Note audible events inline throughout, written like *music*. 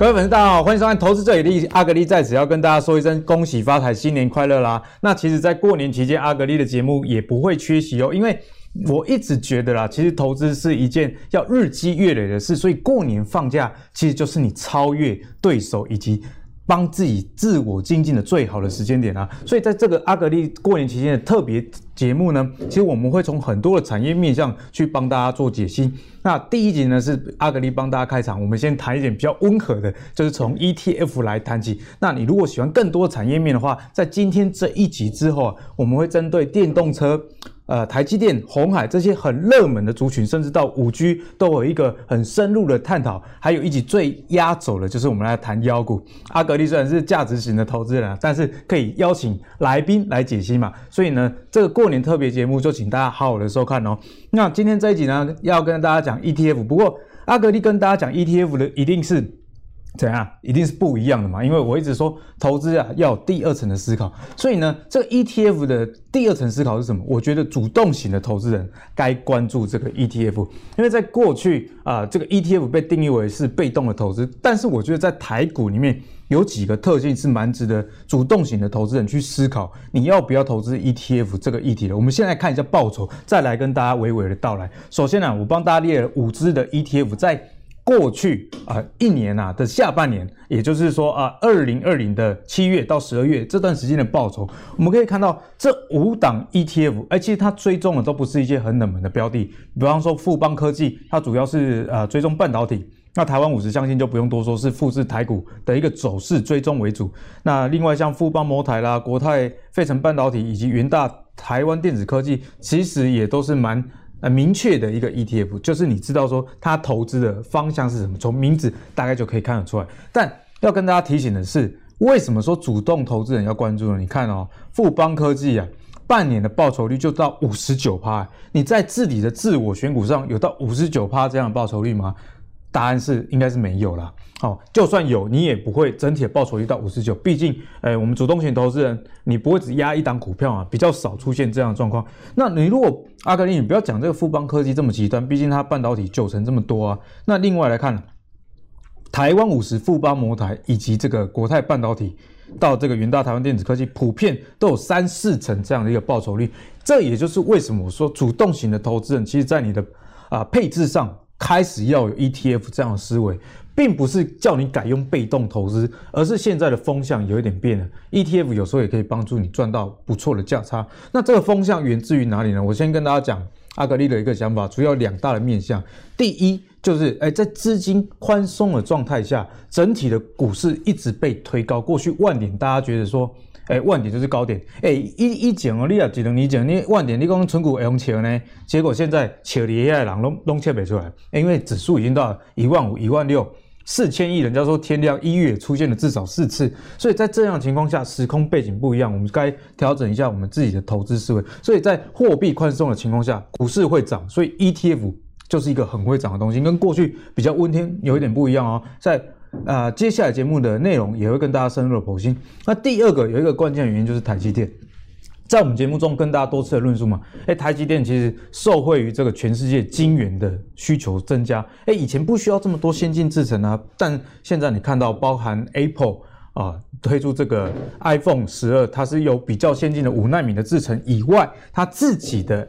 各位粉丝，大家好，欢迎收看《投资最给力》，阿格力在此要跟大家说一声恭喜发财，新年快乐啦！那其实，在过年期间，阿格力的节目也不会缺席哦，因为我一直觉得啦，其实投资是一件要日积月累的事，所以过年放假其实就是你超越对手以及。帮自己自我精进的最好的时间点啊，所以在这个阿格力过年期间的特别节目呢，其实我们会从很多的产业面向去帮大家做解析。那第一集呢是阿格力帮大家开场，我们先谈一点比较温和的，就是从 ETF 来谈起。那你如果喜欢更多的产业面的话，在今天这一集之后啊，我们会针对电动车。呃，台积电、红海这些很热门的族群，甚至到五 G 都有一个很深入的探讨。还有一集最压轴的，就是我们来谈妖股。阿格力虽然是价值型的投资人，但是可以邀请来宾来解析嘛。所以呢，这个过年特别节目就请大家好好的收看哦。那今天这一集呢，要跟大家讲 ETF。不过阿格力跟大家讲 ETF 的，一定是。怎样？一定是不一样的嘛？因为我一直说投资啊要有第二层的思考，所以呢，这个 ETF 的第二层思考是什么？我觉得主动型的投资人该关注这个 ETF，因为在过去啊，这个 ETF 被定义为是被动的投资，但是我觉得在台股里面有几个特性是蛮值得主动型的投资人去思考，你要不要投资 ETF 这个议题的。我们现在看一下报酬，再来跟大家娓娓的道来。首先呢、我帮大家列了五支的 ETF 在。过去啊、一年呐、啊、的下半年，也就是说啊，二零二零的七月到十二月这段时间的报酬，我们可以看到这五档 ETF，而且它追踪的都不是一些很冷门的标的，比方说富邦科技，它主要是呃追踪半导体，那台湾五十相信就不用多说，是复制台股的一个走势追踪为主。那另外像富邦摩台啦、国泰费城半导体以及元大台湾电子科技，其实也都是蛮。呃，明确的一个 ETF，就是你知道说它投资的方向是什么，从名字大概就可以看得出来。但要跟大家提醒的是，为什么说主动投资人要关注呢？你看哦，富邦科技啊，半年的报酬率就到五十九趴，你在自己的自我选股上有到五十九趴这样的报酬率吗？答案是应该是没有啦。好，就算有，你也不会整体的报酬率到五十九。毕竟，诶，我们主动型投资人，你不会只压一档股票啊，比较少出现这样的状况。那你如果阿格力，你不要讲这个富邦科技这么极端，毕竟它半导体九成这么多啊。那另外来看，台湾五十、富邦摩台以及这个国泰半导体到这个元大台湾电子科技，普遍都有三四成这样的一个报酬率。这也就是为什么我说主动型的投资人，其实在你的啊配置上。开始要有 ETF 这样的思维，并不是叫你改用被动投资，而是现在的风向有一点变了。ETF 有时候也可以帮助你赚到不错的价差。那这个风向源自于哪里呢？我先跟大家讲阿格力的一个想法，主要两大的面向。第一就是，哎，在资金宽松的状态下，整体的股市一直被推高。过去万点，大家觉得说。哎，万点就是高点。哎，一一讲哦，你也只能你讲，你万点你讲存股会用钱呢？结果现在钱里的人拢拢切不出来，因为指数已经到一万五、一万六、四千亿，人家说天量一月出现了至少四次，所以在这样的情况下，时空背景不一样，我们该调整一下我们自己的投资思维。所以在货币宽松的情况下，股市会涨，所以 ETF 就是一个很会涨的东西，跟过去比较温天有一点不一样哦，在。啊、接下来节目的内容也会跟大家深入的剖析。那第二个有一个关键原因就是台积电，在我们节目中跟大家多次的论述嘛，哎，台积电其实受惠于这个全世界晶圆的需求增加，哎，以前不需要这么多先进制程啊，但现在你看到包含 Apple 啊推出这个 iPhone 十二，它是有比较先进的五纳米的制程以外，它自己的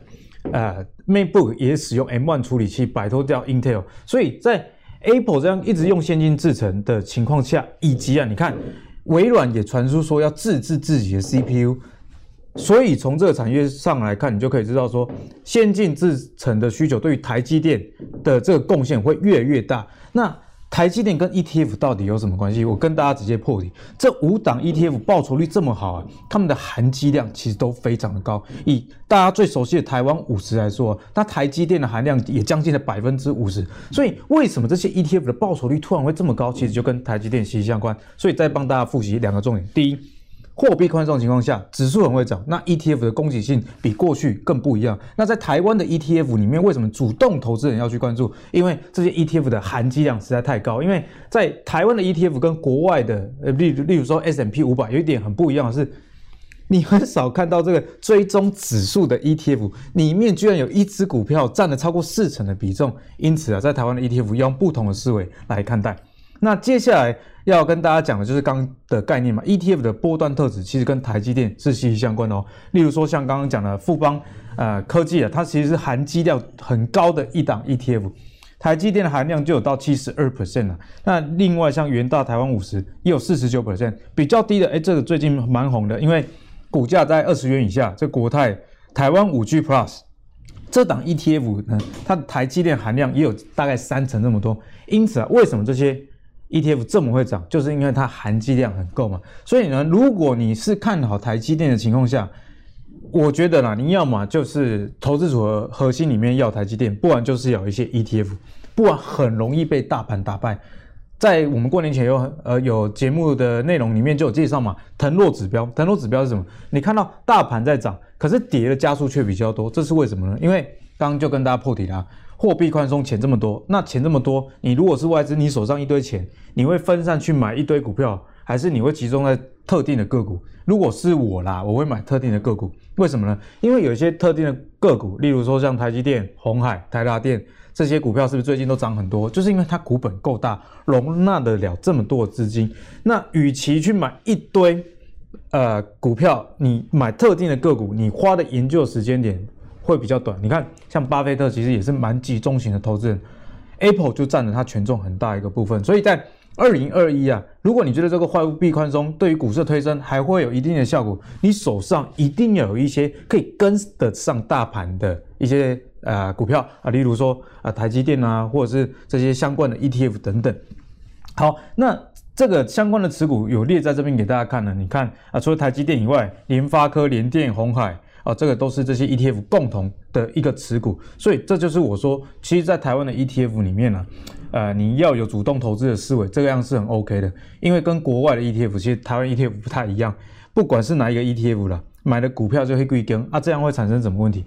呃 MacBook 也使用 M1 处理器，摆脱掉 Intel，所以在 Apple 这样一直用先进制成的情况下，以及啊，你看微软也传出说要自制自己的 CPU，所以从这个产业上来看，你就可以知道说，先进制程的需求对于台积电的这个贡献会越来越大。那台积电跟 ETF 到底有什么关系？我跟大家直接破题。这五档 ETF 报酬率这么好啊，他们的含积量其实都非常的高。以大家最熟悉的台湾五十来说，那台积电的含量也将近了百分之五十。所以为什么这些 ETF 的报酬率突然会这么高？其实就跟台积电息息相关。所以再帮大家复习两个重点：第一。货币宽松情况下，指数很会涨，那 ETF 的供给性比过去更不一样。那在台湾的 ETF 里面，为什么主动投资人要去关注？因为这些 ETF 的含积量实在太高。因为在台湾的 ETF 跟国外的，呃，例例如说 S M P 五百，有一点很不一样的是，你很少看到这个追踪指数的 ETF 里面居然有一只股票占了超过四成的比重。因此啊，在台湾的 ETF 要用不同的思维来看待。那接下来要跟大家讲的就是刚的概念嘛，ETF 的波段特质其实跟台积电是息息相关的哦。例如说像刚刚讲的富邦呃科技啊，它其实是含积量很高的一档 ETF，台积电的含量就有到七十二 percent 了。那另外像元大台湾五十也有四十九 percent，比较低的哎，这个最近蛮红的，因为股价在二十元以下，这国泰台湾五 G Plus。这档 ETF 呢，它的台积电含量也有大概三成这么多，因此啊，为什么这些 ETF 这么会涨，就是因为它含积量很够嘛。所以呢，如果你是看好台积电的情况下，我觉得啦，你要么就是投资组合核心里面要台积电，不然就是有一些 ETF，不然很容易被大盘打败。在我们过年前有呃有节目的内容里面就有介绍嘛，腾落指标，腾落指标是什么？你看到大盘在涨，可是跌的加速却比较多，这是为什么呢？因为刚刚就跟大家破题啦，货币宽松钱这么多，那钱这么多，你如果是外资，你手上一堆钱，你会分散去买一堆股票，还是你会集中在特定的个股？如果是我啦，我会买特定的个股，为什么呢？因为有一些特定的个股，例如说像台积电、红海、台达电。这些股票是不是最近都涨很多？就是因为它股本够大，容纳得了这么多的资金。那与其去买一堆呃股票，你买特定的个股，你花的研究时间点会比较短。你看，像巴菲特其实也是蛮集中型的投资人，Apple 就占了它权重很大一个部分。所以在二零二一啊，如果你觉得这个货币宽松对于股市推升还会有一定的效果，你手上一定要有一些可以跟得上大盘的一些。呃，股票啊，例如说啊、台积电啊，或者是这些相关的 ETF 等等。好，那这个相关的持股有列在这边给大家看呢。你看啊，除了台积电以外，联发科、联电、鸿海啊，这个都是这些 ETF 共同的一个持股。所以这就是我说，其实，在台湾的 ETF 里面呢，呃，你要有主动投资的思维，这个样是很 OK 的。因为跟国外的 ETF，其实台湾 ETF 不太一样。不管是哪一个 ETF 啦，买的股票就会归跟啊，这样会产生什么问题？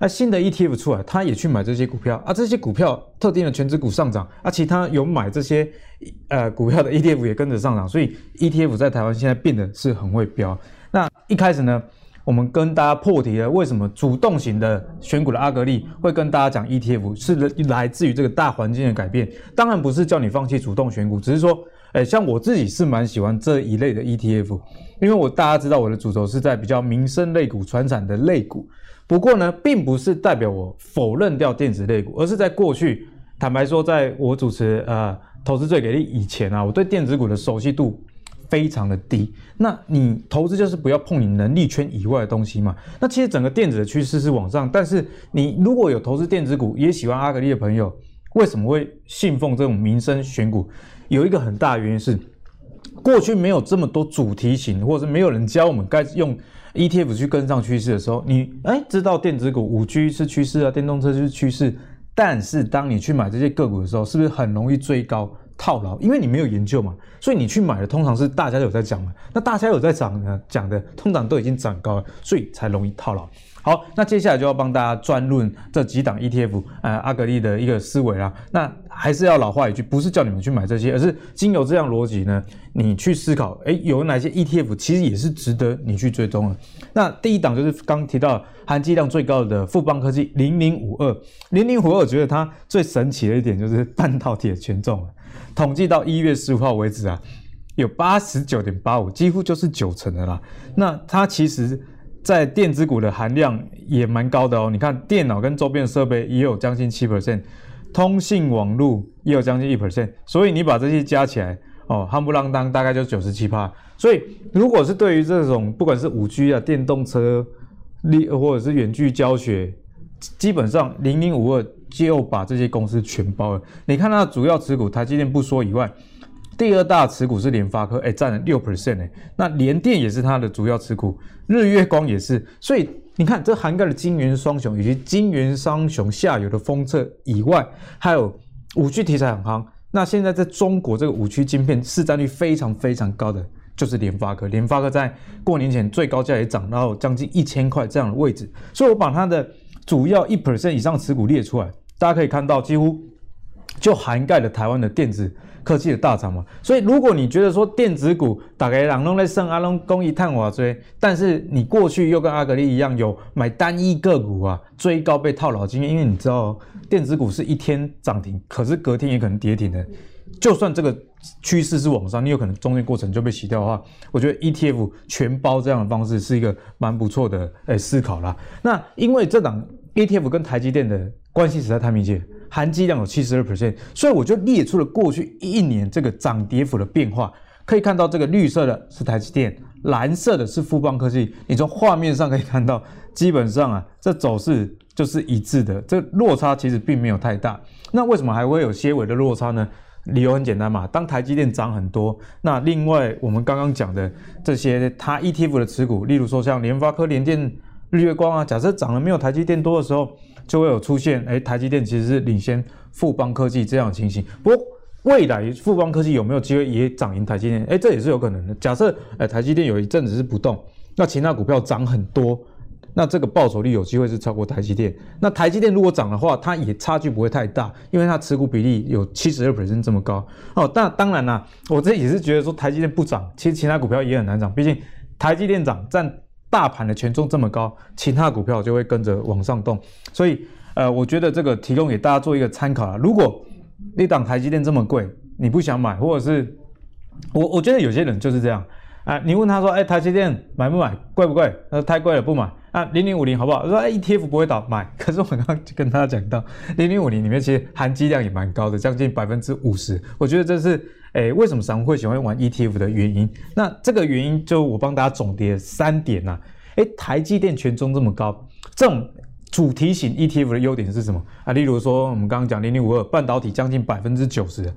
那、新的 ETF 出来，他也去买这些股票啊，这些股票特定的全值股上涨啊，其他有买这些呃股票的 ETF 也跟着上涨，所以 ETF 在台湾现在变得是很会飙。那一开始呢，我们跟大家破题了，为什么主动型的选股的阿格力会跟大家讲 ETF 是来自于这个大环境的改变？当然不是叫你放弃主动选股，只是说，哎，像我自己是蛮喜欢这一类的 ETF，因为我大家知道我的主轴是在比较民生类股、传产的类股。不过呢，并不是代表我否认掉电子类股，而是在过去，坦白说，在我主持呃投资最给力以前啊，我对电子股的熟悉度非常的低。那你投资就是不要碰你能力圈以外的东西嘛。那其实整个电子的趋势是往上，但是你如果有投资电子股，也喜欢阿格力的朋友，为什么会信奉这种民生选股？有一个很大的原因是，过去没有这么多主题型，或者是没有人教我们该用。ETF 去跟上趋势的时候，你哎知道电子股五 G 是趋势啊，电动车就是趋势。但是当你去买这些个股的时候，是不是很容易追高套牢？因为你没有研究嘛，所以你去买的通常是大家有在讲嘛。那大家有在涨呢，讲的通常都已经涨高了，所以才容易套牢。好，那接下来就要帮大家专论这几档 ETF，呃，阿格力的一个思维啦。那还是要老话一句，不是叫你们去买这些，而是经由这样逻辑呢，你去思考，诶，有哪些 ETF 其实也是值得你去追踪的。那第一档就是刚提到含积量最高的富邦科技零零五二，零零五二，我觉得它最神奇的一点就是半导体的权重，统计到一月十五号为止啊，有八十九点八五，几乎就是九成的啦。那它其实。在电子股的含量也蛮高的哦，你看电脑跟周边设备也有将近七 percent，通信网络也有将近一 percent，所以你把这些加起来哦，夯不啷当大概就九十七趴。所以如果是对于这种不管是五 G 啊、电动车、力或者是远距教学，基本上零零五二就把这些公司全包了。你看它的主要持股，台积电不说以外。第二大持股是联发科，哎，占了六 percent 哎，那联电也是它的主要持股，日月光也是，所以你看这涵盖了晶圆双雄以及晶圆双雄下游的封测以外，还有五 G 题材很夯。那现在在中国这个五 G 晶片市占率非常非常高的就是联发科，联发科在过年前最高价也涨到将近一千块这样的位置，所以我把它的主要一 percent 以上持股列出来，大家可以看到几乎就涵盖了台湾的电子。科技的大厂嘛，所以如果你觉得说电子股大概让弄在升阿龙公益探瓦追，但是你过去又跟阿格力一样有买单一个股啊追高被套牢经验，因为你知道电子股是一天涨停，可是隔天也可能跌停的，就算这个趋势是往上，你有可能中间过程就被洗掉的话，我觉得 ETF 全包这样的方式是一个蛮不错的诶思考啦。那因为这档 ETF 跟台积电的关系实在太密切，含积量有七十二 percent，所以我就列出了过去一年这个涨跌幅的变化。可以看到这个绿色的是台积电，蓝色的是富邦科技。你从画面上可以看到，基本上啊，这走势就是一致的，这落差其实并没有太大。那为什么还会有些微的落差呢？理由很简单嘛，当台积电涨很多，那另外我们刚刚讲的这些它 ETF 的持股，例如说像联发科、联电、日月光啊，假设涨了没有台积电多的时候，就会有出现，哎，台积电其实是领先富邦科技这样的情形。不过，未来富邦科技有没有机会也涨赢台积电？哎，这也是有可能的。假设哎台积电有一阵子是不动，那其他股票涨很多，那这个报酬率有机会是超过台积电。那台积电如果涨的话，它也差距不会太大，因为它持股比例有七十二 percent 这么高。哦，那当然啦，我这也是觉得说台积电不涨，其实其他股票也很难涨。毕竟台积电涨占大盘的权重这么高，其他股票就会跟着往上动。所以呃，我觉得这个提供给大家做一个参考啦。如果一档台积电这么贵，你不想买，或者是我我觉得有些人就是这样啊。你问他说，哎，台积电买不买？贵不贵？他说太贵了，不买。啊，零零五零好不好？他说，哎，ETF 不会倒，买。*laughs* 可是我刚刚跟大家讲到，零零五零里面其实含积量也蛮高的，将近百分之五十。我觉得这是哎，为什么散户会喜欢玩 ETF 的原因。那这个原因就我帮大家总结三点呐、啊。哎，台积电权重这么高，这种。主题型 ETF 的优点是什么啊？例如说，我们刚刚讲零零五二半导体将近百分之九十，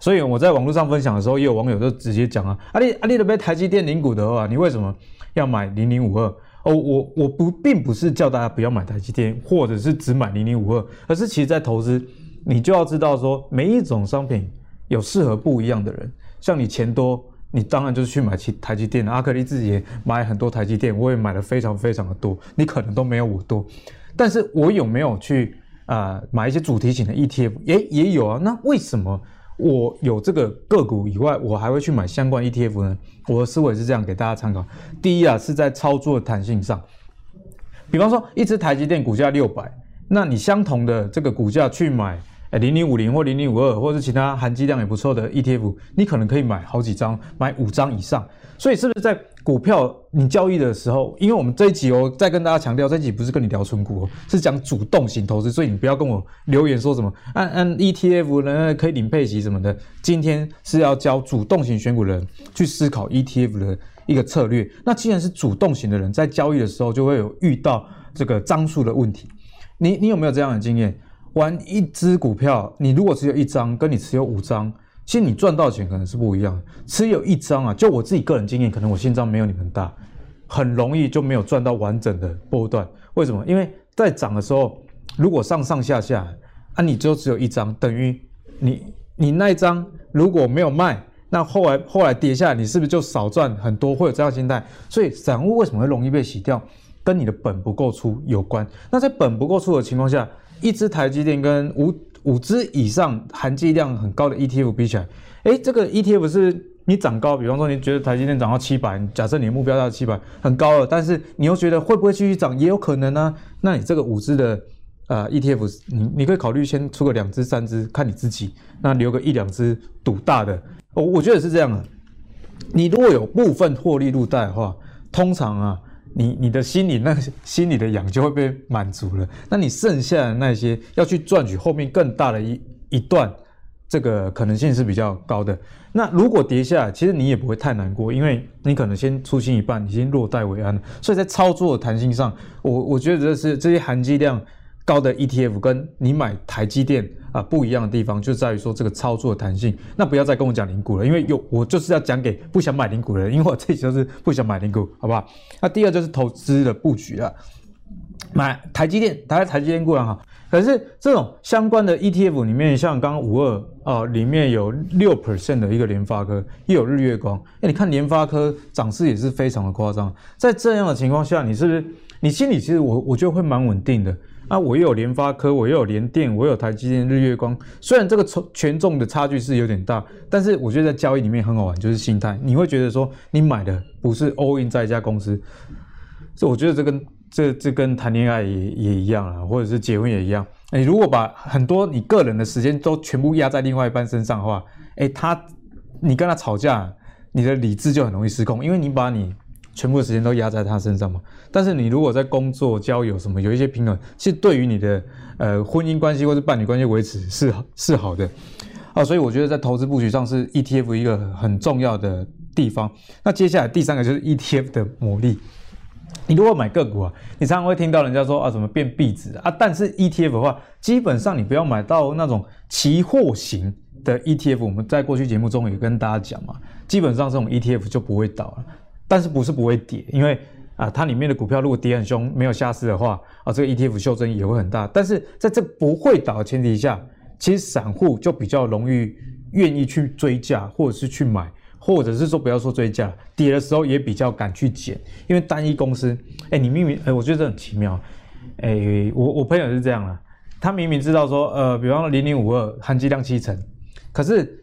所以我在网络上分享的时候，也有网友就直接讲啊，阿里阿里的被台积电领股的话，你为什么要买零零五二？哦，我我不并不是叫大家不要买台积电，或者是只买零零五二，而是其实在投资，你就要知道说，每一种商品有适合不一样的人，像你钱多。你当然就是去买台台积电，阿克力自己也买很多台积电，我也买了非常非常的多，你可能都没有我多，但是我有没有去啊、买一些主题型的 ETF？也也有啊，那为什么我有这个个股以外，我还会去买相关 ETF 呢？我的思维是这样给大家参考：第一啊，是在操作弹性上，比方说一只台积电股价六百，那你相同的这个股价去买。哎，零零五零或零零五二，或者是其他含金量也不错的 ETF，你可能可以买好几张，买五张以上。所以是不是在股票你交易的时候，因为我们这一集哦，再跟大家强调，这一集不是跟你聊存股哦，是讲主动型投资，所以你不要跟我留言说什么按按 ETF 呢可以领配息什么的。今天是要教主动型选股人去思考 ETF 的一个策略。那既然是主动型的人，在交易的时候就会有遇到这个张数的问题。你你有没有这样的经验？玩一只股票，你如果只有一张，跟你持有五张，其实你赚到钱可能是不一样。持有一张啊，就我自己个人经验，可能我心脏没有你们大，很容易就没有赚到完整的波段。为什么？因为在涨的时候，如果上上下下，啊，你就只有一张，等于你你那一张如果没有卖，那后来后来跌下来，你是不是就少赚很多？会有这样心态。所以散户为什么会容易被洗掉？跟你的本不够粗有关。那在本不够粗的情况下，一支台积电跟五五支以上含积量很高的 ETF 比起来，诶，这个 ETF 是你涨高，比方说你觉得台积电涨到七百，假设你的目标到七百，很高了，但是你又觉得会不会继续涨，也有可能呢、那你这个五支的呃 ETF，你你可以考虑先出个两支三支，看你自己，那留个一两支赌大的。我我觉得是这样的，你如果有部分获利入袋的话，通常啊。你你的心里那 *laughs* 心里的痒就会被满足了，那你剩下的那些要去赚取后面更大的一一段，这个可能性是比较高的。那如果跌下来，其实你也不会太难过，因为你可能先出清一半，已经落袋为安了。所以在操作的弹性上，我我觉得这是这些含金量高的 ETF 跟你买台积电。啊，不一样的地方就在于说这个操作的弹性。那不要再跟我讲零股了，因为有我就是要讲给不想买零股的人，因为我自己就是不想买零股，*laughs* 好不好？那第二就是投资的布局了，买台积电，台台积电固然好，可是这种相关的 ETF 里面，像刚刚五二啊，里面有六 percent 的一个联发科，又有日月光，哎，你看联发科涨势也是非常的夸张。在这样的情况下，你是不是你心里其实我我觉得会蛮稳定的？啊，我又有联发科，我又有联电，我有台积电、日月光。虽然这个权重的差距是有点大，但是我觉得在交易里面很好玩，就是心态。你会觉得说，你买的不是 all in 在一家公司，所以我觉得这跟这这跟谈恋爱也也一样啊，或者是结婚也一样。你如果把很多你个人的时间都全部压在另外一半身上的话，哎，他你跟他吵架，你的理智就很容易失控，因为你把你全部的时间都压在他身上嘛。但是你如果在工作、交友什么有一些平衡，其实对于你的呃婚姻关系或者伴侣关系维持是是好的啊。所以我觉得在投资布局上是 ETF 一个很重要的地方。那接下来第三个就是 ETF 的魔力。你如果买个股啊，你常常会听到人家说啊，怎么变壁纸啊？但是 ETF 的话，基本上你不要买到那种期货型的 ETF。我们在过去节目中也跟大家讲嘛，基本上这种 ETF 就不会倒了。但是不是不会跌？因为啊，它里面的股票如果跌很凶，没有下市的话啊，这个 ETF 修正也会很大。但是在这不会倒的前提下，其实散户就比较容易愿意去追价，或者是去买。或者是说不要说追价，跌的时候也比较敢去捡，因为单一公司，哎，你明明，哎，我觉得这很奇妙，哎，我我朋友是这样啦，他明明知道说，呃，比方说零零五二含积量七成，可是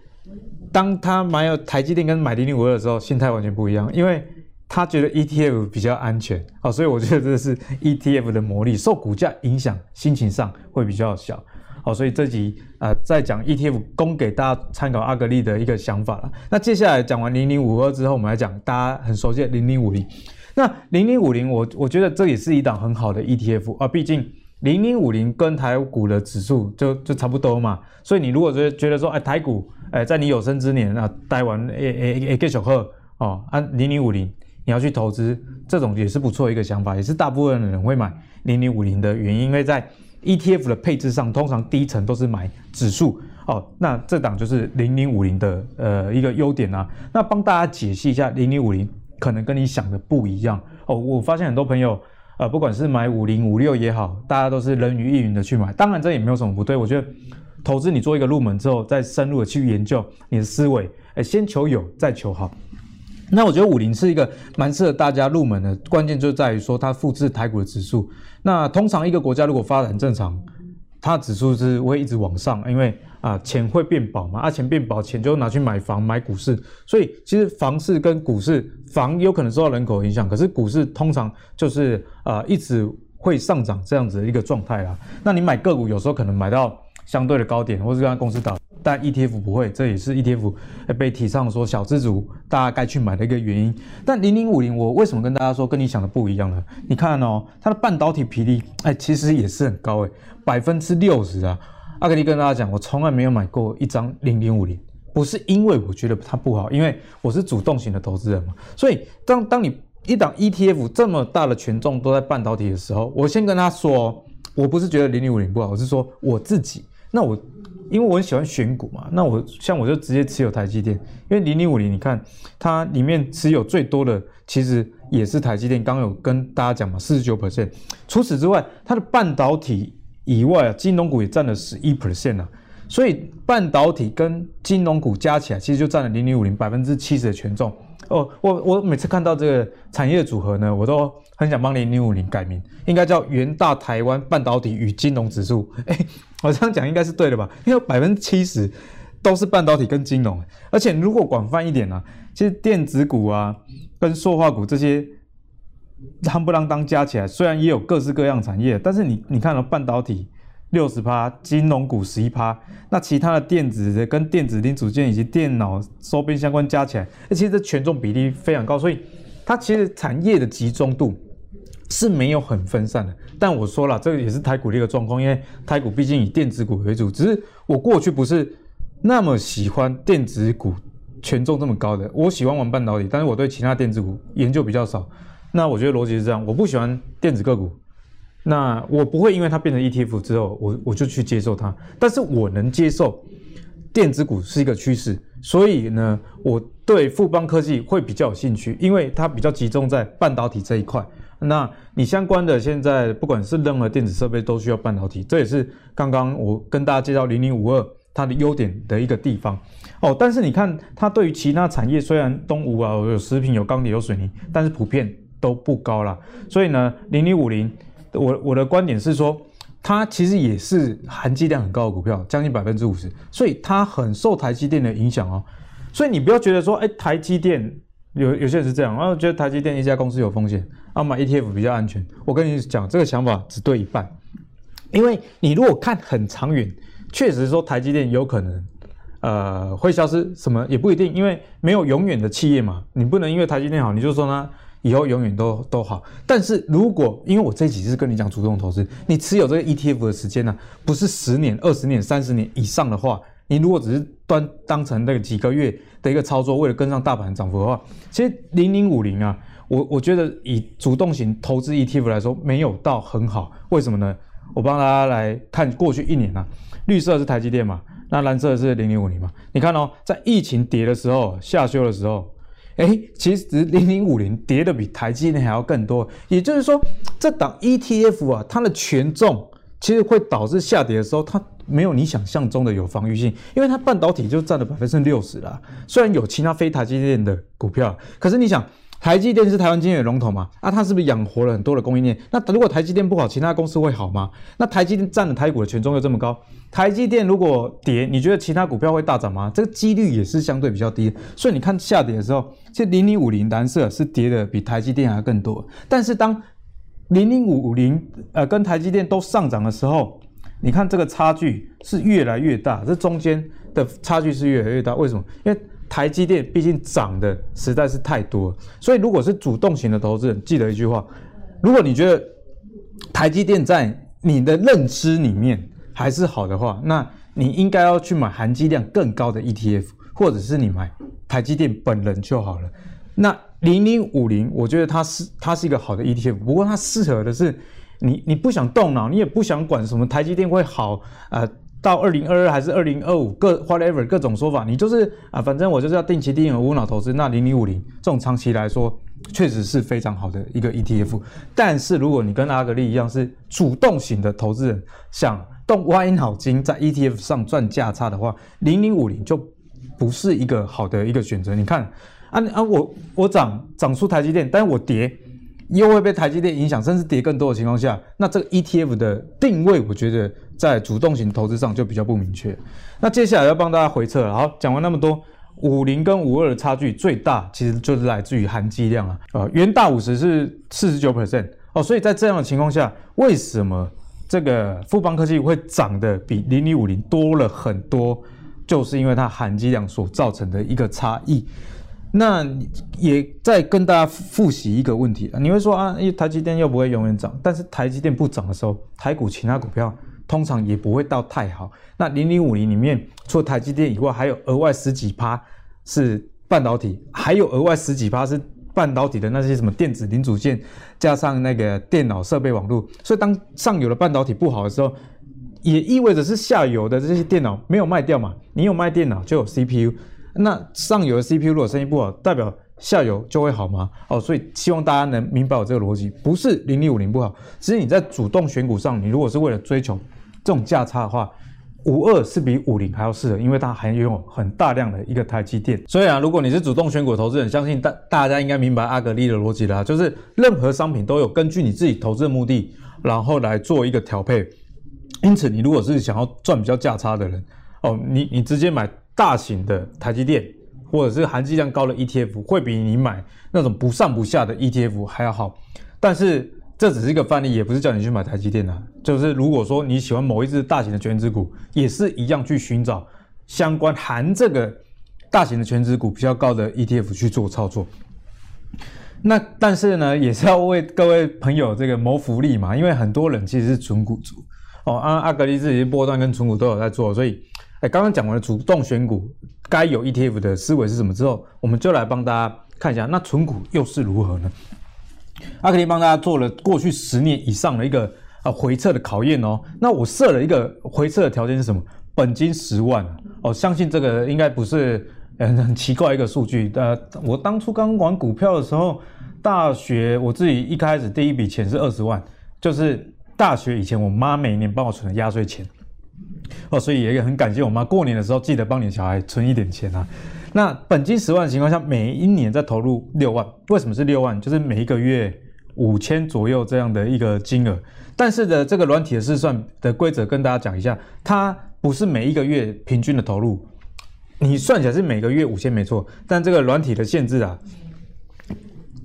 当他买有台积电跟买零零五二的时候，心态完全不一样，因为他觉得 ETF 比较安全，好，所以我觉得这是 ETF 的魔力，受股价影响，心情上会比较小。好，所以这集、呃，再讲 ETF，供给大家参考阿格力的一个想法了。那接下来讲完零零五二之后，我们来讲大家很熟悉的零零五零。那零零五零，我我觉得这也是一档很好的 ETF 啊，毕竟零零五零跟台股的指数就就差不多嘛。所以你如果觉觉得说，哎，台股，哎，在你有生之年啊，待完，哎哎哎，继续好哦，按零零五零，你要去投资，这种也是不错一个想法，也是大部分的人会买零零五零的原因，因为在 ETF 的配置上，通常第一层都是买指数哦。那这档就是零零五零的呃一个优点啊。那帮大家解析一下，零零五零可能跟你想的不一样哦。我发现很多朋友呃，不管是买五零五六也好，大家都是人云亦云的去买。当然这也没有什么不对。我觉得投资你做一个入门之后，再深入的去研究你的思维，哎，先求有再求好。那我觉得五零是一个蛮适合大家入门的，关键就在于说它复制台股的指数。那通常一个国家如果发展正常，它指数是会一直往上，因为啊钱会变薄嘛，啊钱变薄，钱就拿去买房买股市，所以其实房市跟股市，房有可能受到人口影响，可是股市通常就是啊一直会上涨这样子的一个状态啦。那你买个股有时候可能买到相对的高点，或是跟公司倒。但 ETF 不会，这也是 ETF 被提倡说小资族大家该去买的一个原因。但零零五零，我为什么跟大家说跟你想的不一样呢？你看哦，它的半导体比例，哎，其实也是很高哎，百分之六十啊。阿格力跟大家讲，我从来没有买过一张零零五零，不是因为我觉得它不好，因为我是主动型的投资人嘛。所以当当你一档 ETF 这么大的权重都在半导体的时候，我先跟他说，我不是觉得零零五零不好，我是说我自己，那我。因为我很喜欢选股嘛，那我像我就直接持有台积电，因为零零五零，你看它里面持有最多的其实也是台积电，刚有跟大家讲嘛，四十九 percent。除此之外，它的半导体以外啊，金融股也占了十一 percent 啊，所以半导体跟金融股加起来，其实就占了零零五零百分之七十的权重。哦，我我每次看到这个产业组合呢，我都很想帮零零五零改名，应该叫元大台湾半导体与金融指数。哎，我这样讲应该是对的吧？因为百分之七十都是半导体跟金融，而且如果广泛一点呢、啊，其实电子股啊跟塑化股这些，夯不啷当加起来，虽然也有各式各样产业，但是你你看到半导体。六十趴，金融股十一趴，那其他的电子的跟电子零组件以及电脑周边相关加起来，那其实这权重比例非常高，所以它其实产业的集中度是没有很分散的。但我说了，这个也是台股的一个状况，因为台股毕竟以电子股为主，只是我过去不是那么喜欢电子股权重这么高的，我喜欢玩半导体，但是我对其他电子股研究比较少。那我觉得逻辑是这样，我不喜欢电子个股。那我不会因为它变成 ETF 之后，我我就去接受它，但是我能接受电子股是一个趋势，所以呢，我对富邦科技会比较有兴趣，因为它比较集中在半导体这一块。那你相关的现在不管是任何电子设备都需要半导体，这也是刚刚我跟大家介绍零零五二它的优点的一个地方哦。但是你看它对于其他产业，虽然东吴啊有食品、有钢铁、有水泥，但是普遍都不高啦。所以呢，零零五零。我我的观点是说，它其实也是含积量很高的股票，将近百分之五十，所以它很受台积电的影响哦。所以你不要觉得说，哎，台积电有有些人是这样，然后觉得台积电一家公司有风险，啊买 ETF 比较安全。我跟你讲，这个想法只对一半，因为你如果看很长远，确实说台积电有可能，呃，会消失，什么也不一定，因为没有永远的企业嘛，你不能因为台积电好，你就说它以后永远都都好。但是如果因为我这几次跟你讲主动投资，你持有这个 ETF 的时间呢、不是十年、二十年、三十年以上的话。你如果只是端当成那个几个月的一个操作，为了跟上大盘涨幅的话，其实零零五零啊，我我觉得以主动型投资 ETF 来说，没有到很好。为什么呢？我帮大家来看过去一年啊，绿色是台积电嘛，那蓝色是零零五零嘛。你看哦，在疫情跌的时候，下修的时候，哎，其实零零五零跌的比台积电还要更多。也就是说，这档 ETF 啊，它的权重其实会导致下跌的时候，它。没有你想象中的有防御性，因为它半导体就占了百分之六十啦。虽然有其他非台积电的股票，可是你想，台积电是台湾晶圆的龙头嘛？啊，它是不是养活了很多的供应链？那如果台积电不好，其他公司会好吗？那台积电占了台股的权重又这么高，台积电如果跌，你觉得其他股票会大涨吗？这个几率也是相对比较低。所以你看下跌的时候，这零零五零蓝色是跌的比台积电还更多。但是当零零五零呃跟台积电都上涨的时候，你看这个差距是越来越大，这中间的差距是越来越大。为什么？因为台积电毕竟涨的实在是太多，所以如果是主动型的投资人，记得一句话：如果你觉得台积电在你的认知里面还是好的话，那你应该要去买含积量更高的 ETF，或者是你买台积电本人就好了。那零零五零，我觉得它是它是一个好的 ETF，不过它适合的是。你你不想动脑，你也不想管什么台积电会好啊、到二零二二还是二零二五，各 whatever 各种说法，你就是啊，反正我就是要定期定额无脑投资。那零零五零这种长期来说，确实是非常好的一个 ETF。但是如果你跟阿格力一样是主动型的投资人，想动歪脑筋在 ETF 上赚价差的话，零零五零就不是一个好的一个选择。你看啊啊，我我涨涨出台积电，但是我跌。又会被台积电影响，甚至跌更多的情况下，那这个 ETF 的定位，我觉得在主动型投资上就比较不明确。那接下来要帮大家回测了。好，讲完那么多，五零跟五二的差距最大，其实就是来自于含积量啊。呃，元大五十是四十九 percent 哦，所以在这样的情况下，为什么这个富邦科技会涨得比零零五零多了很多？就是因为它含积量所造成的一个差异。那也再跟大家复习一个问题啊，你会说啊，因为台积电又不会永远涨，但是台积电不涨的时候，台股其他股票通常也不会到太好。那零零五零里面，除了台积电以外，还有额外十几趴是半导体，还有额外十几趴是半导体的那些什么电子零组件，加上那个电脑设备网络。所以当上游的半导体不好的时候，也意味着是下游的这些电脑没有卖掉嘛？你有卖电脑就有 CPU。那上游的 CPU 如果生意不好，代表下游就会好吗？哦，所以希望大家能明白我这个逻辑，不是零零五零不好，只是你在主动选股上，你如果是为了追求这种价差的话，五二是比五零还要适合，因为它还拥有很大量的一个台积电。所以啊，如果你是主动选股投资人，相信大 *laughs* 大家应该明白阿格力的逻辑啦，就是任何商品都有根据你自己投资的目的，然后来做一个调配。因此，你如果是想要赚比较价差的人，哦，你你直接买。大型的台积电或者是含积量高的 ETF 会比你买那种不上不下的 ETF 还要好，但是这只是一个范例，也不是叫你去买台积电的。就是如果说你喜欢某一只大型的全值股，也是一样去寻找相关含这个大型的全值股比较高的 ETF 去做操作。那但是呢，也是要为各位朋友这个谋福利嘛，因为很多人其实是存股族哦，阿阿格力自己波段跟存股都有在做，所以。哎，刚刚讲完了主动选股该有 ETF 的思维是什么之后，我们就来帮大家看一下，那存股又是如何呢？阿格力帮大家做了过去十年以上的一个呃回撤的考验哦。那我设了一个回撤的条件是什么？本金十万哦，相信这个应该不是很很奇怪一个数据。呃，我当初刚玩股票的时候，大学我自己一开始第一笔钱是二十万，就是大学以前我妈每年帮我存的压岁钱。哦，所以也很感谢我妈，过年的时候记得帮你的小孩存一点钱啊。那本金十万的情况下，每一年再投入六万，为什么是六万？就是每一个月五千左右这样的一个金额。但是的这个软体的试算的规则跟大家讲一下，它不是每一个月平均的投入，你算起来是每个月五千没错，但这个软体的限制啊，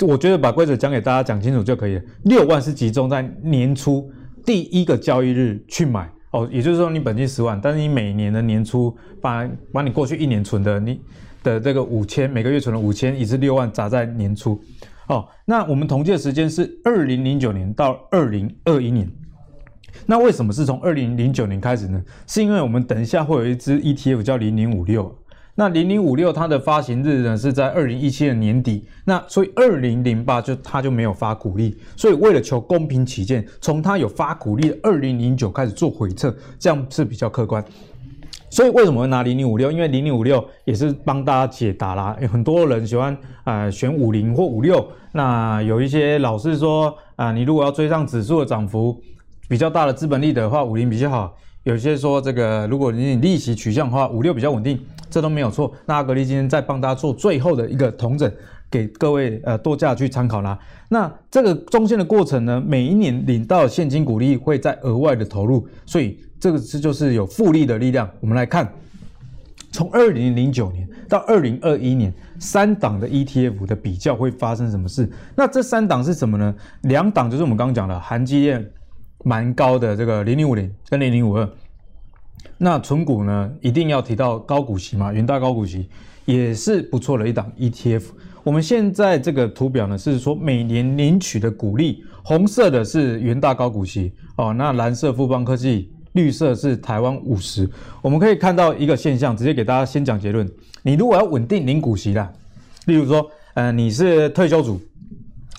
我觉得把规则讲给大家讲清楚就可以了。六万是集中在年初第一个交易日去买哦，也就是说你本金十万，但是你每年的年初把把你过去一年存的你的这个五千，每个月存了五千，一至六万砸在年初。哦，那我们统计的时间是二零零九年到二零二一年。那为什么是从二零零九年开始呢？是因为我们等一下会有一支 ETF 叫零零五六。那零零五六它的发行日呢是在二零一七的年底，那所以二零零八就它就没有发股利，所以为了求公平起见，从它有发股利的二零零九开始做回测，这样是比较客观。所以为什么会拿零零五六？因为零零五六也是帮大家解答啦，有很多人喜欢啊、呃、选五零或五六，那有一些老师说啊、你如果要追上指数的涨幅比较大的资本利的话，五零比较好。有些说这个，如果你利息取向的话，五六比较稳定，这都没有错。那格力今天再帮大家做最后的一个统整，给各位呃多加去参考啦。那这个中间的过程呢，每一年领到现金股利会再额外的投入，所以这个是就是有复利的力量。我们来看，从二零零九年到二零二一年，三档的 ETF 的比较会发生什么事？那这三档是什么呢？两档就是我们刚刚讲的含积电。蛮高的这个零零五零跟零零五二，那存股呢，一定要提到高股息嘛，元大高股息也是不错的一档 ETF。我们现在这个图表呢，是说每年领取的股利，红色的是元大高股息哦，那蓝色富邦科技，绿色是台湾五十。我们可以看到一个现象，直接给大家先讲结论。你如果要稳定领股息啦，例如说，呃，你是退休族，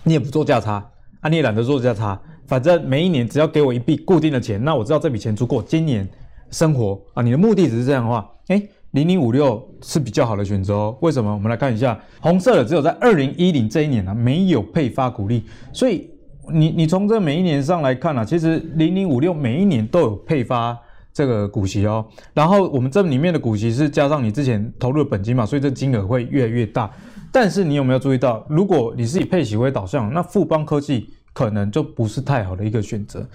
你也不做价差啊，你也懒得做价差。反正每一年只要给我一笔固定的钱，那我知道这笔钱足够今年生活啊。你的目的只是这样的话，诶，零零五六是比较好的选择哦。为什么？我们来看一下，红色的只有在二零一零这一年呢、啊、没有配发股利，所以你你从这每一年上来看啊，其实零零五六每一年都有配发这个股息哦。然后我们这里面的股息是加上你之前投入的本金嘛，所以这金额会越来越大。但是你有没有注意到，如果你是以配息为导向，那富邦科技。可能就不是太好的一个选择，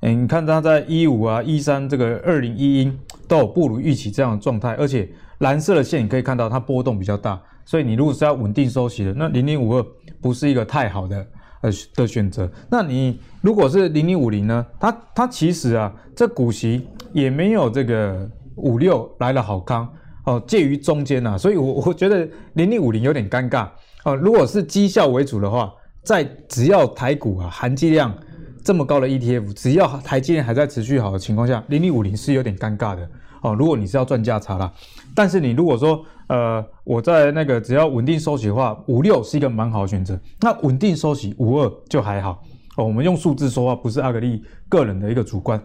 嗯，你看它在一五啊、一三这个二零一一都有不如预期这样的状态，而且蓝色的线你可以看到它波动比较大，所以你如果是要稳定收息的，那零零五二不是一个太好的呃的选择。那你如果是零零五零呢？它它其实啊，这股息也没有这个五六来了好康哦，介于中间呐，所以我我觉得零零五零有点尴尬哦。如果是绩效为主的话。在只要台股啊含积量这么高的 ETF，只要台积电还在持续好的情况下，零零五零是有点尴尬的哦。如果你是要赚价差啦，但是你如果说呃我在那个只要稳定收息的话，五六是一个蛮好的选择。那稳定收息五二就还好哦。我们用数字说话，不是阿格力个人的一个主观。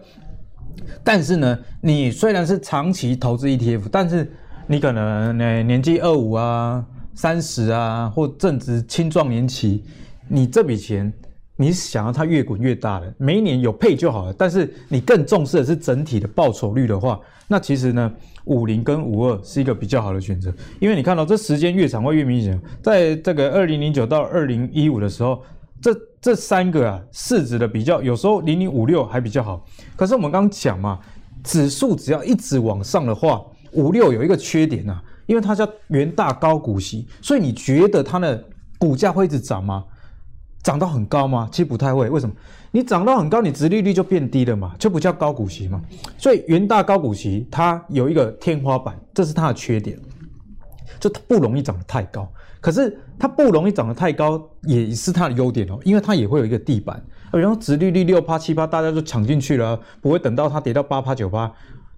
但是呢，你虽然是长期投资 ETF，但是你可能呢年纪二五啊、三十啊，或正值青壮年期。你这笔钱，你想要它越滚越大的，每一年有配就好了。但是你更重视的是整体的报酬率的话，那其实呢，五零跟五二是一个比较好的选择。因为你看到这时间越长会越明显，在这个二零零九到二零一五的时候，这这三个啊市值的比较，有时候零零五六还比较好。可是我们刚讲嘛，指数只要一直往上的话，五六有一个缺点啊，因为它叫元大高股息，所以你觉得它的股价会一直涨吗？涨到很高吗？其实不太会。为什么？你涨到很高，你殖利率就变低了嘛，就不叫高股息嘛。所以元大高股息它有一个天花板，这是它的缺点，就它不容易涨得太高。可是它不容易涨得太高，也是它的优点哦，因为它也会有一个地板。然后殖利率六趴七趴，大家就抢进去了，不会等到它跌到八趴九趴，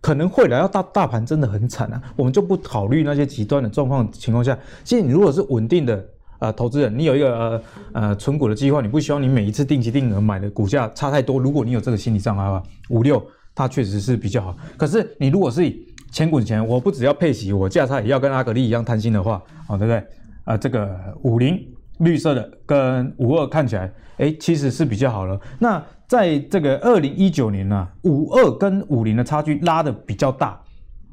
可能会来到大大盘真的很惨啊。我们就不考虑那些极端的状况情况下，其实你如果是稳定的。呃，投资人，你有一个呃呃存股的计划，你不希望你每一次定期定额买的股价差太多。如果你有这个心理障碍的话，五六它确实是比较好。可是你如果是以钱滚钱，我不只要配息，我价差也要跟阿格力一样贪心的话，哦，对不对？啊、呃，这个五零绿色的跟五二看起来，哎，其实是比较好了。那在这个二零一九年呢、啊，五二跟五零的差距拉得比较大。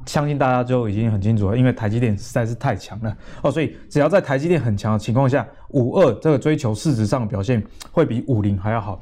相信大家就已经很清楚了，因为台积电实在是太强了哦，所以只要在台积电很强的情况下，五二这个追求市值上的表现会比五零还要好。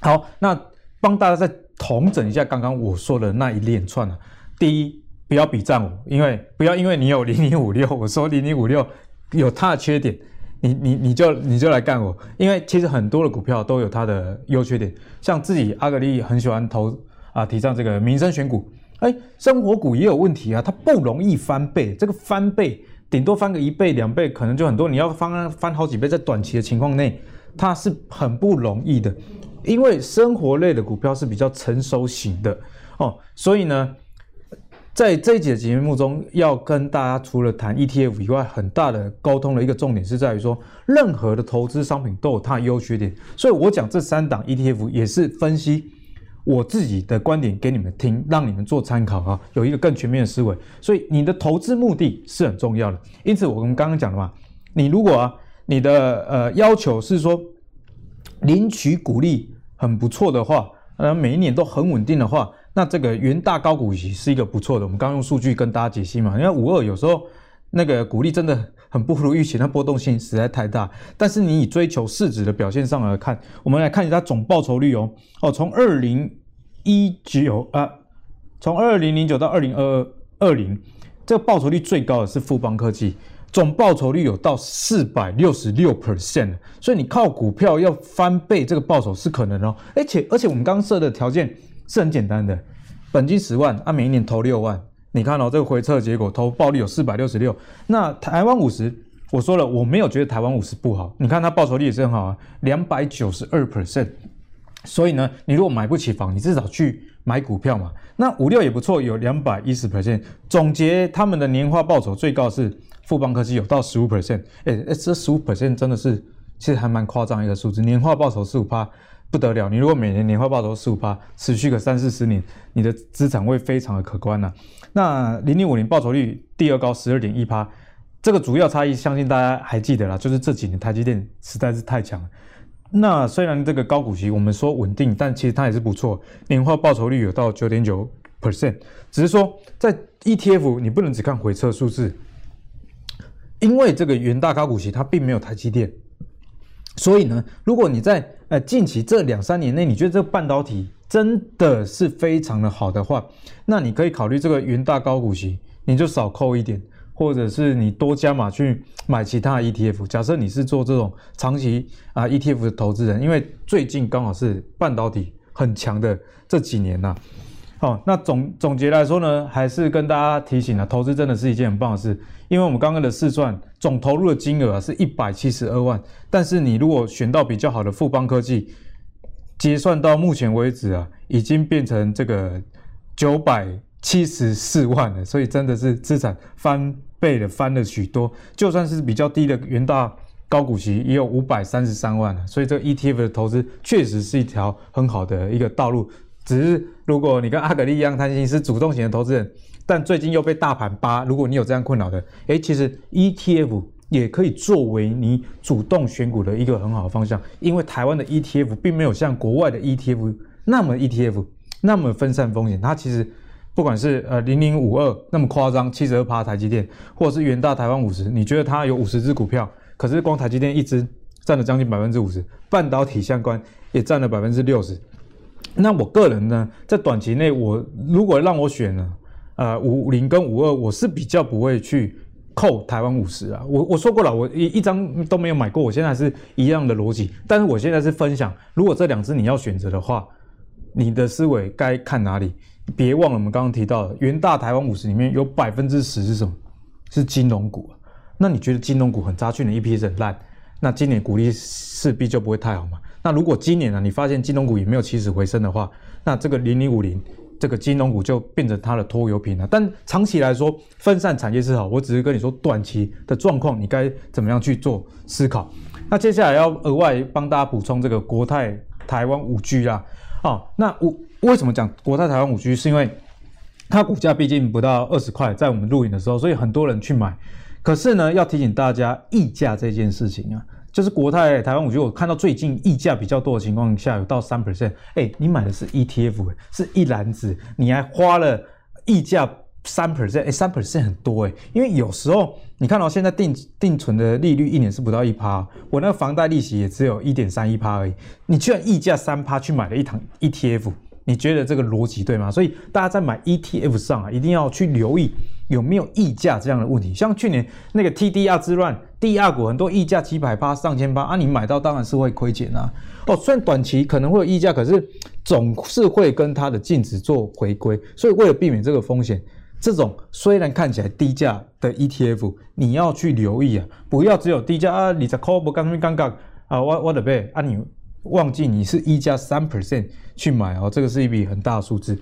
好，那帮大家再统整一下刚刚我说的那一连串啊。第一，不要比战五，因为不要因为你有零零五六，我说零零五六有它的缺点，你你你就你就来干我，因为其实很多的股票都有它的优缺点，像自己阿格力很喜欢投啊，提倡这个民生选股，哎，生活股也有问题啊，它不容易翻倍，这个翻倍顶多翻个一倍两倍，可能就很多，你要翻翻好几倍，在短期的情况内，它是很不容易的，因为生活类的股票是比较成熟型的哦，所以呢。在这一节节目中，要跟大家除了谈 ETF 以外，很大的沟通的一个重点是在于说，任何的投资商品都有它的优缺点。所以我讲这三档 ETF 也是分析我自己的观点给你们听，让你们做参考啊，有一个更全面的思维。所以你的投资目的是很重要的。因此，我们刚刚讲的嘛，你如果啊，你的呃要求是说领取股利很不错的话，呃，每一年都很稳定的话。那这个元大高股息是一个不错的，我们刚用数据跟大家解析嘛，因为五二有时候那个股利真的很不如预期，那波动性实在太大。但是你以追求市值的表现上来看，我们来看一下总报酬率哦，哦，从二零一九啊，从二零零九到二零二二零，这个报酬率最高的是富邦科技，总报酬率有到四百六十六 percent，所以你靠股票要翻倍，这个报酬是可能哦，而且而且我们刚设的条件。是很简单的，本金十万，按、啊、每一年投六万。你看哦，这个回测结果，投报率有四百六十六。那台湾五十，我说了，我没有觉得台湾五十不好。你看它报酬率也是很好啊，两百九十二 percent。所以呢，你如果买不起房，你至少去买股票嘛。那五六也不错，有两百一十 percent。总结他们的年化报酬最高是富邦科技有到十五 percent。哎，这十五 percent 真的是其实还蛮夸张一个数字，年化报酬十五趴。不得了！你如果每年年化报酬十五趴，持续个三四十年，你的资产会非常的可观呐、啊。那零零五零报酬率第二高十二点一趴，这个主要差异相信大家还记得啦，就是这几年台积电实在是太强了。那虽然这个高股息我们说稳定，但其实它也是不错，年化报酬率有到九点九 percent。只是说在 ETF 你不能只看回撤数字，因为这个元大高股息它并没有台积电。所以呢，如果你在呃近期这两三年内，你觉得这个半导体真的是非常的好的话，那你可以考虑这个云大高股息，你就少扣一点，或者是你多加码去买其他 ETF。假设你是做这种长期啊 ETF 的投资人，因为最近刚好是半导体很强的这几年呐、哦，那总总结来说呢，还是跟大家提醒啊，投资真的是一件很棒的事。因为我们刚刚的试算总投入的金额啊是一百七十二万，但是你如果选到比较好的富邦科技，结算到目前为止啊，已经变成这个九百七十四万了，所以真的是资产翻倍了，翻了许多。就算是比较低的元大高股息，也有五百三十三万了，所以这个 ETF 的投资确实是一条很好的一个道路。只是如果你跟阿格力一样贪心，是主动型的投资人。但最近又被大盘扒，如果你有这样困扰的，诶，其实 ETF 也可以作为你主动选股的一个很好的方向，因为台湾的 ETF 并没有像国外的 ETF 那么 ETF 那么分散风险，它其实不管是呃零零五二那么夸张七十二趴台积电，或者是元大台湾五十，你觉得它有五十只股票，可是光台积电一只占了将近百分之五十，半导体相关也占了百分之六十。那我个人呢，在短期内我如果让我选呢？呃，五零跟五二，我是比较不会去扣台湾五十啊。我我说过了，我一一张都没有买过，我现在是一样的逻辑。但是我现在是分享，如果这两只你要选择的话，你的思维该看哪里？别忘了我们刚刚提到的元大台湾五十里面有百分之十是什么？是金融股。那你觉得金融股很差，去年 EPS 很烂，那今年股利势必就不会太好嘛？那如果今年呢、你发现金融股也没有起死回生的话，那这个零零五零。这个金融股就变成它的拖油瓶了，但长期来说分散产业是好。我只是跟你说短期的状况，你该怎么样去做思考。那接下来要额外帮大家补充这个国泰台湾五 G 啦。哦，那我为什么讲国泰台湾五 G？是因为它股价毕竟不到二十块，在我们录影的时候，所以很多人去买。可是呢，要提醒大家溢价这件事情啊。就是国泰台湾，我觉得我看到最近溢价比较多的情况下，有到三 percent。哎，你买的是 ETF，是一篮子，你还花了溢价三 percent，哎，三 percent 很多哎。因为有时候你看到现在定定存的利率一年是不到一趴，我那个房贷利息也只有一点三一趴而已。你居然溢价三趴去买了一堂 ETF，你觉得这个逻辑对吗？所以大家在买 ETF 上啊，一定要去留意有没有溢价这样的问题。像去年那个 TDR 之乱，DR 股很多溢价几百趴、上千趴啊，你买到当然是会亏钱啊。哦，虽然短期可能会有溢价，可是总是会跟它的净值做回归。所以为了避免这个风险，这种虽然看起来低价的 ETF，你要去留意啊，不要只有低价啊，你在 call 不刚刚刚啊，我我的背啊，你忘记你是一加三 percent 去买哦，这个是一笔很大的数字。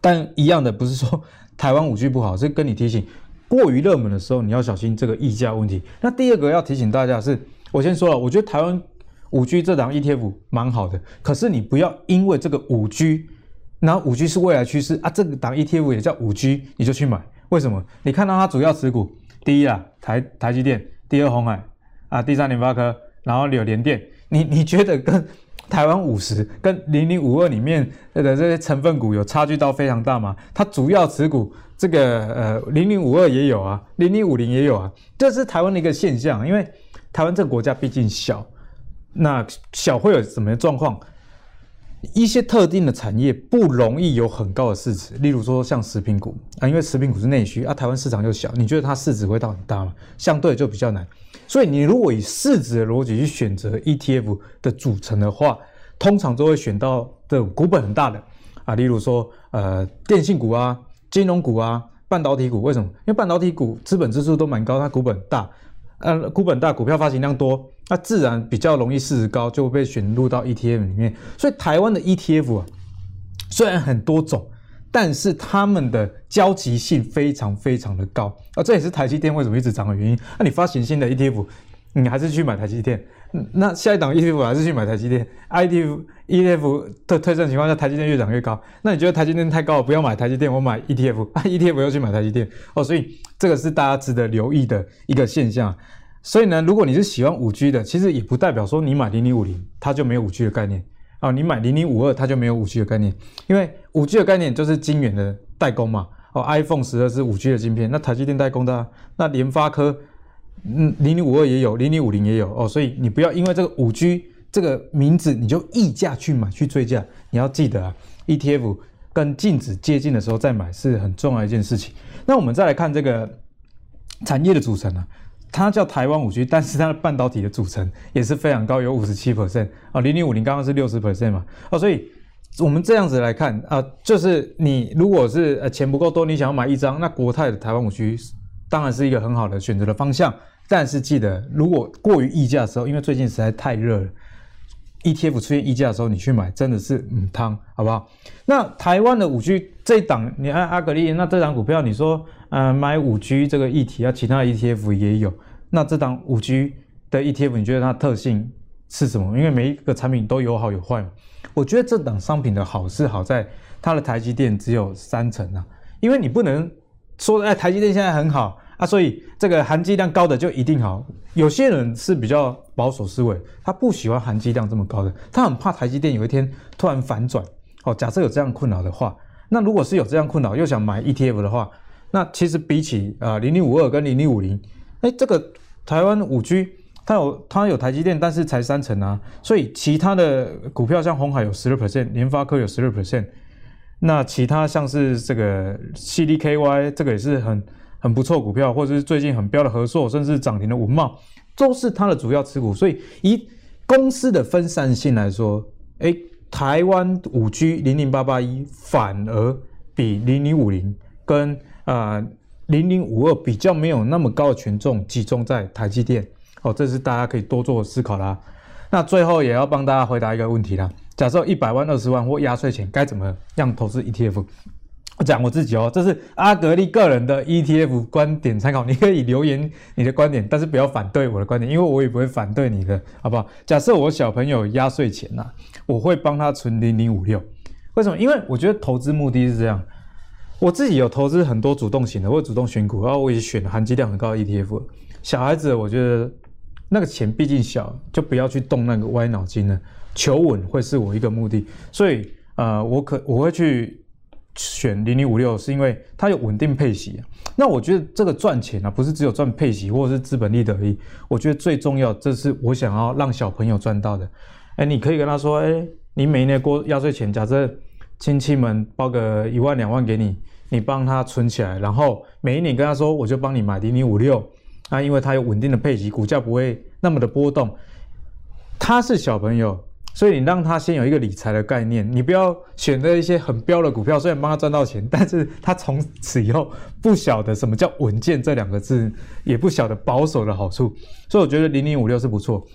但一样的不是说台湾五 G 不好，是跟你提醒，过于热门的时候你要小心这个溢价问题。那第二个要提醒大家是，我先说了，我觉得台湾五 G 这档 ETF 蛮好的，可是你不要因为这个五 G，然后五 G 是未来趋势啊，这个档 ETF 也叫五 G，你就去买？为什么？你看到它主要持股，第一啊台台积电，第二鸿海啊，第三联发科，然后有联电，你你觉得跟？台湾五十跟零零五二里面的这些成分股有差距到非常大吗？它主要持股这个呃零零五二也有啊，零零五零也有啊，这是台湾的一个现象。因为台湾这个国家毕竟小，那小会有什么状况？一些特定的产业不容易有很高的市值，例如说像食品股啊，因为食品股是内需啊，台湾市场又小，你觉得它市值会到很大吗？相对就比较难。所以你如果以市值的逻辑去选择 ETF 的组成的话，通常都会选到这种股本很大的啊，例如说呃电信股啊、金融股啊、半导体股。为什么？因为半导体股资本支出都蛮高，它股本大，呃股本大，股票发行量多。那自然比较容易市值高，就被选入到 ETF 里面。所以台湾的 ETF 啊，虽然很多种，但是他们的交集性非常非常的高啊。这也是台积电为什么一直涨的原因。那你发行新的 ETF，你还是去买台积电。那下一档 ETF 还是去买台积电。ETF ETF 的推升情况下，台积电越涨越高。那你觉得台积电太高了，不要买台积电，我买 ETF。啊，ETF 又去买台积电哦。所以这个是大家值得留意的一个现象。所以呢，如果你是喜欢五 G 的，其实也不代表说你买零零五零它就没有五 G 的概念啊，你买零零五二它就没有五 G 的概念，因为五 G 的概念就是晶圆的代工嘛。哦，iPhone 十二是五 G 的晶片，那台积电代工的，那联发科，嗯，零零五二也有，零零五零也有哦，所以你不要因为这个五 G 这个名字你就溢价去买去追价，你要记得啊，ETF 跟净值接近的时候再买是很重要一件事情。那我们再来看这个产业的组成啊。它叫台湾五 G，但是它的半导体的组成也是非常高，有五十七 percent 啊，零零五零刚刚是六十 percent 嘛，啊，所以我们这样子来看啊，就是你如果是呃钱不够多，你想要买一张，那国泰的台湾五 G 当然是一个很好的选择的方向，但是记得如果过于溢价的时候，因为最近实在太热了，ETF 出现溢价的时候，你去买真的是嗯汤，好不好？那台湾的五 G 这档，你按阿格力，那这档股票你说？呃，买五 G 这个议题啊，其他 ETF 也有。那这档五 G 的 ETF，你觉得它特性是什么？因为每一个产品都有好有坏嘛。我觉得这档商品的好是好在它的台积电只有三成啊，因为你不能说哎，台积电现在很好啊，所以这个含积量高的就一定好。有些人是比较保守思维，他不喜欢含积量这么高的，他很怕台积电有一天突然反转。哦，假设有这样困扰的话，那如果是有这样困扰又想买 ETF 的话。那其实比起啊零零五二跟零零五零，哎，这个台湾五 G 它有它有台积电，但是才三成啊，所以其他的股票像鸿海有十二 percent，联发科有十二 percent，那其他像是这个 CDKY 这个也是很很不错股票，或者是最近很标的合硕，甚至涨停的文茂，都是它的主要持股。所以以公司的分散性来说，哎，台湾五 G 零零八八一反而比零零五零跟啊，零零五二比较没有那么高的权重集中在台积电哦，这是大家可以多做思考啦。那最后也要帮大家回答一个问题啦：假设一百万、二十万或压岁钱，该怎么样投资 ETF？我讲我自己哦，这是阿格力个人的 ETF 观点参考，你可以留言你的观点，但是不要反对我的观点，因为我也不会反对你的，好不好？假设我小朋友压岁钱呐，我会帮他存零零五六，为什么？因为我觉得投资目的是这样。我自己有投资很多主动型的，或者主动选股，然后我也选含金量很高的 ETF。小孩子，我觉得那个钱毕竟小，就不要去动那个歪脑筋了。求稳会是我一个目的，所以呃，我可我会去选零零五六，是因为它有稳定配息。那我觉得这个赚钱啊，不是只有赚配息或者是资本利得而已。我觉得最重要，这是我想要让小朋友赚到的。哎，你可以跟他说，哎，你每年过压岁钱，假设。亲戚们包个一万两万给你，你帮他存起来，然后每一年跟他说，我就帮你买零零五六，啊，因为它有稳定的配息，股价不会那么的波动。他是小朋友，所以你让他先有一个理财的概念，你不要选择一些很标的股票，虽然帮他赚到钱，但是他从此以后不晓得什么叫稳健这两个字，也不晓得保守的好处。所以我觉得零零五六是不错。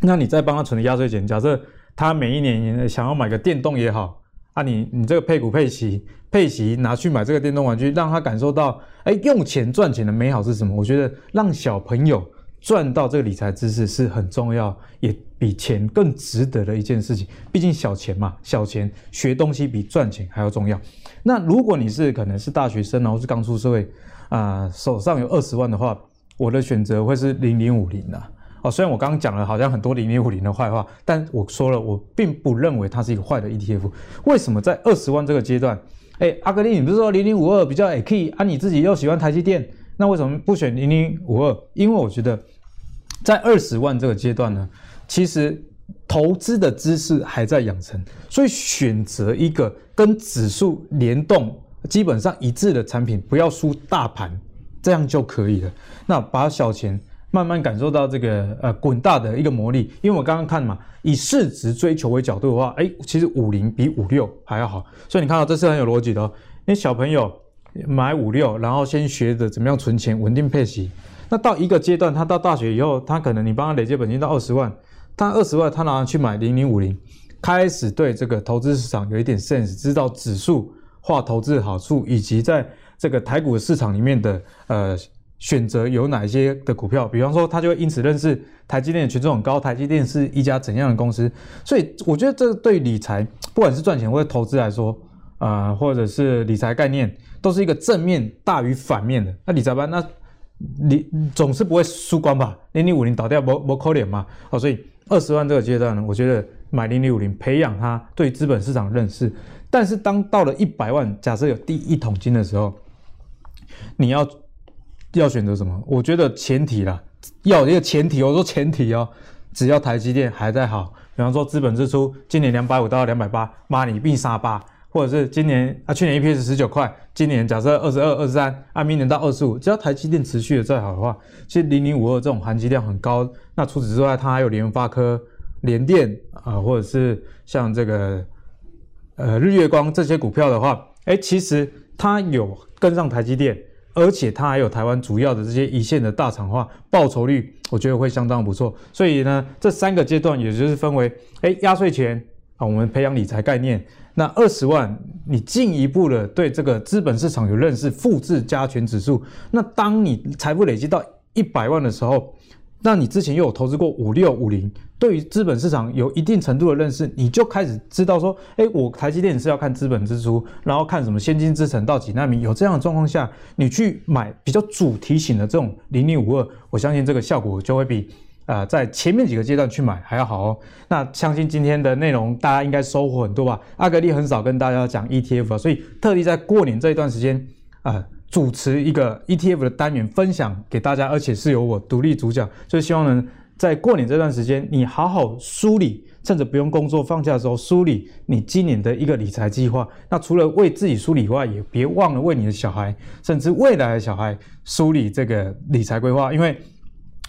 那你再帮他存的压岁钱，假设他每一年想要买个电动也好。啊、你你这个配股配息配息拿去买这个电动玩具，让他感受到，哎，用钱赚钱的美好是什么？我觉得让小朋友赚到这个理财知识是很重要，也比钱更值得的一件事情。毕竟小钱嘛，小钱学东西比赚钱还要重要。那如果你是可能是大学生，然后是刚出社会，啊、手上有二十万的话，我的选择会是零零五零的。哦，虽然我刚刚讲了好像很多零零五零的坏话，但我说了，我并不认为它是一个坏的 ETF。为什么在二十万这个阶段，哎，阿格力，你不是说零零五二比较 key 啊？你自己又喜欢台积电，那为什么不选零零五二？因为我觉得在二十万这个阶段呢，其实投资的知识还在养成，所以选择一个跟指数联动、基本上一致的产品，不要输大盘，这样就可以了。那把小钱。慢慢感受到这个呃滚大的一个魔力，因为我刚刚看嘛，以市值追求为角度的话，哎，其实五零比五六还要好，所以你看到这是很有逻辑的哦。因为小朋友买五六，然后先学着怎么样存钱，稳定配息，那到一个阶段，他到大学以后，他可能你帮他累积本金到二十万，他二十万他拿去买零零五零，开始对这个投资市场有一点 sense，知道指数化投资的好处，以及在这个台股市场里面的呃。选择有哪一些的股票，比方说他就会因此认识台积电的权重很高，台积电是一家怎样的公司，所以我觉得这对理财，不管是赚钱或者投资来说，啊、呃，或者是理财概念，都是一个正面大于反面的。那理财班，那你总是不会输光吧？零零五零倒掉，不不可怜嘛。好，所以二十万这个阶段呢，我觉得买零零五零，培养他对资本市场认识。但是当到了一百万，假设有第一桶金的时候，你要。要选择什么？我觉得前提啦，要一个前提。我说前提哦，只要台积电还在好，比方说资本支出今年两百五到两百八，妈你必杀八，或者是今年啊去年 EPS 十九块，今年假设二十二、二十三，啊明年到二十五，只要台积电持续的再好的话，其实零零五二这种含积量很高。那除此之外，它还有联发科、联电啊，或者是像这个呃日月光这些股票的话，哎，其实它有跟上台积电。而且它还有台湾主要的这些一线的大厂化，报酬率我觉得会相当不错。所以呢，这三个阶段也就是分为，哎，压岁钱啊，我们培养理财概念。那二十万，你进一步的对这个资本市场有认识，复制加权指数。那当你财富累积到一百万的时候，那你之前又有投资过五六五零，对于资本市场有一定程度的认识，你就开始知道说，哎，我台积电是要看资本支出，然后看什么先进制程到几纳米，有这样的状况下，你去买比较主题型的这种零零五二，我相信这个效果就会比、呃、在前面几个阶段去买还要好哦。那相信今天的内容大家应该收获很多吧？阿格力很少跟大家讲 ETF 啊，所以特地在过年这一段时间啊。主持一个 ETF 的单元分享给大家，而且是由我独立主讲，所以希望呢，在过年这段时间，你好好梳理，趁着不用工作放假的时候梳理你今年的一个理财计划。那除了为自己梳理以外，也别忘了为你的小孩，甚至未来的小孩梳理这个理财规划。因为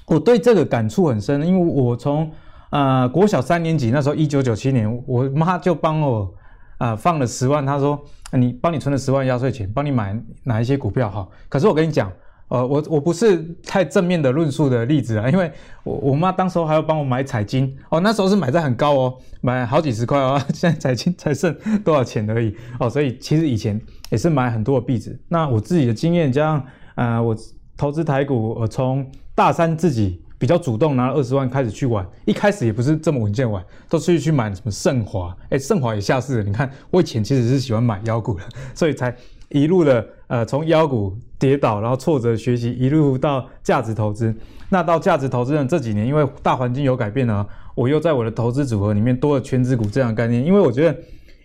我对这个感触很深，因为我从呃国小三年级那时候，一九九七年，我妈就帮我。啊、放了十万，她说，你帮你存了十万压岁钱，帮你买哪一些股票哈？可是我跟你讲，呃，我我不是太正面的论述的例子啊，因为我我妈当时候还要帮我买彩金哦，那时候是买在很高哦，买好几十块哦，*laughs* 现在彩金才剩多少钱而已哦，所以其实以前也是买很多的币值。那我自己的经验加上，呃，我投资台股，我从大三自己。比较主动拿二十万开始去玩，一开始也不是这么稳健玩，都是去买什么盛华，哎，盛华也下市了。你看我以前其实是喜欢买妖股的，*laughs* 所以才一路的呃从妖股跌倒，然后挫折学习，一路到价值投资。那到价值投资呢，这几年因为大环境有改变了，我又在我的投资组合里面多了权值股这样的概念。因为我觉得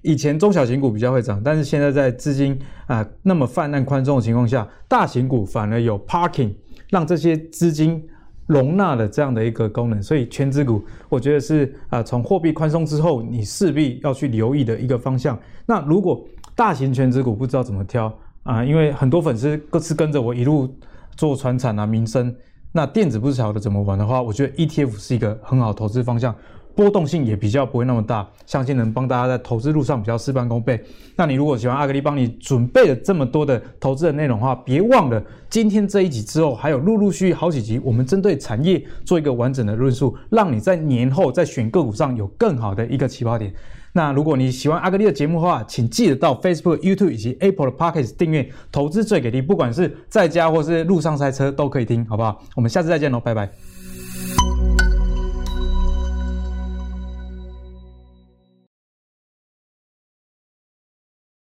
以前中小型股比较会涨，但是现在在资金啊、那么泛滥宽松的情况下，大型股反而有 parking，让这些资金。容纳的这样的一个功能，所以全资股，我觉得是啊，从货币宽松之后，你势必要去留意的一个方向。那如果大型全资股不知道怎么挑，啊、因为很多粉丝各自跟着我一路做传产啊、民生，那电子不晓得怎么玩的话，我觉得 ETF 是一个很好投资方向。波动性也比较不会那么大，相信能帮大家在投资路上比较事半功倍。那你如果喜欢阿格力帮你准备了这么多的投资的内容的话，别忘了今天这一集之后还有陆陆续续好几集，我们针对产业做一个完整的论述，让你在年后在选个股上有更好的一个起跑点。那如果你喜欢阿格力的节目的话，请记得到 Facebook、YouTube 以及 Apple 的 Pocket 订阅《投资最给力》，不管是在家或是路上塞车都可以听，好不好？我们下次再见喽，拜拜。